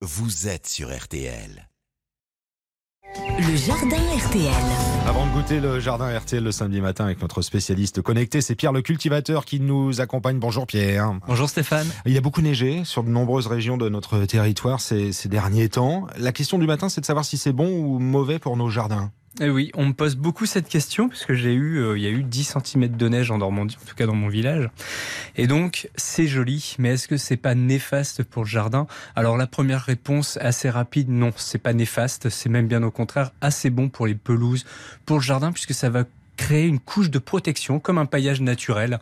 vous êtes sur RTL. Le jardin RTL. Avant de goûter le jardin RTL le samedi matin avec notre spécialiste connecté, c'est Pierre le cultivateur qui nous accompagne. Bonjour Pierre. Bonjour Stéphane. Il a beaucoup neigé sur de nombreuses régions de notre territoire ces, ces derniers temps. La question du matin, c'est de savoir si c'est bon ou mauvais pour nos jardins. Eh oui, on me pose beaucoup cette question puisque j'ai eu, euh, il y a eu 10 cm de neige en Normandie, en tout cas dans mon village. Et donc, c'est joli, mais est-ce que c'est pas néfaste pour le jardin? Alors la première réponse assez rapide, non, c'est pas néfaste, c'est même bien au contraire assez bon pour les pelouses, pour le jardin puisque ça va créer une couche de protection comme un paillage naturel.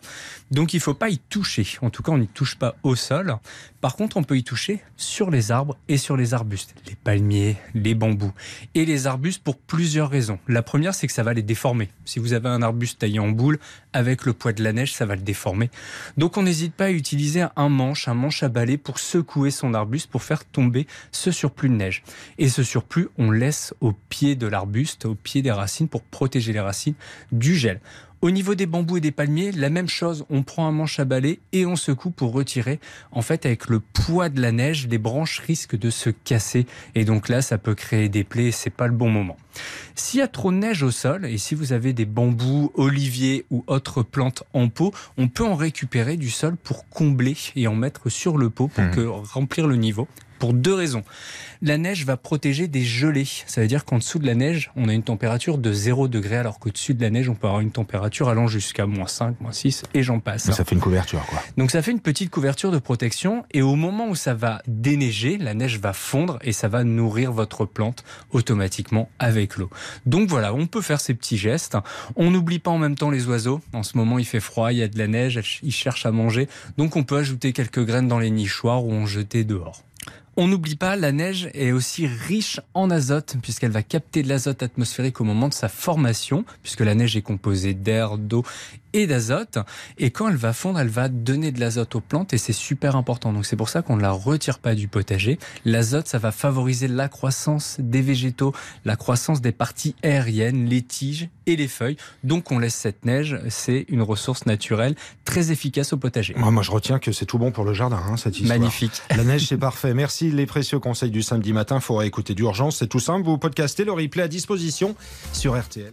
Donc il ne faut pas y toucher. En tout cas, on n'y touche pas au sol. Par contre, on peut y toucher sur les arbres et sur les arbustes, les palmiers, les bambous et les arbustes pour plusieurs raisons. La première, c'est que ça va les déformer. Si vous avez un arbuste taillé en boule, avec le poids de la neige, ça va le déformer. Donc on n'hésite pas à utiliser un manche, un manche à balai pour secouer son arbuste pour faire tomber ce surplus de neige. Et ce surplus, on laisse au pied de l'arbuste, au pied des racines pour protéger les racines du gel. Au niveau des bambous et des palmiers, la même chose, on prend un manche à balai et on secoue pour retirer. En fait, avec le poids de la neige, les branches risquent de se casser et donc là, ça peut créer des plaies et c'est pas le bon moment. S'il y a trop de neige au sol et si vous avez des bambous, oliviers ou autres plantes en pot, on peut en récupérer du sol pour combler et en mettre sur le pot pour Mmh. que, remplir le niveau. Pour deux raisons. La neige va protéger des gelées. Ça veut dire qu'en dessous de la neige, on a une température de 0 degré, alors qu'au-dessus de la neige, on peut avoir une température allant jusqu'à moins 5, moins 6, et j'en passe. Ça fait une couverture, quoi. Donc ça fait une petite couverture de protection, et au moment où ça va déneiger, la neige va fondre et ça va nourrir votre plante automatiquement avec l'eau. Donc voilà, on peut faire ces petits gestes. On n'oublie pas en même temps les oiseaux. En ce moment, il fait froid, il y a de la neige, ils cherchent à manger. Donc on peut ajouter quelques graines dans les nichoirs ou en jeter dehors. On n'oublie pas, la neige est aussi riche en azote, puisqu'elle va capter de l'azote atmosphérique au moment de sa formation, puisque la neige est composée d'air, d'eau et d'azote. Et quand elle va fondre, elle va donner de l'azote aux plantes, et c'est super important. Donc c'est pour ça qu'on ne la retire pas du potager. L'azote, ça va favoriser la croissance des végétaux, la croissance des parties aériennes, les tiges et les feuilles. Donc on laisse cette neige, c'est une ressource naturelle très efficace au potager. Moi, moi, je retiens que c'est tout bon pour le jardin, hein, cette histoire. Magnifique. La neige, c'est parfait. Merci les précieux conseils du samedi matin. Il faudra écouter d'urgence. C'est tout simple. Vous podcastez le replay à disposition sur RTL.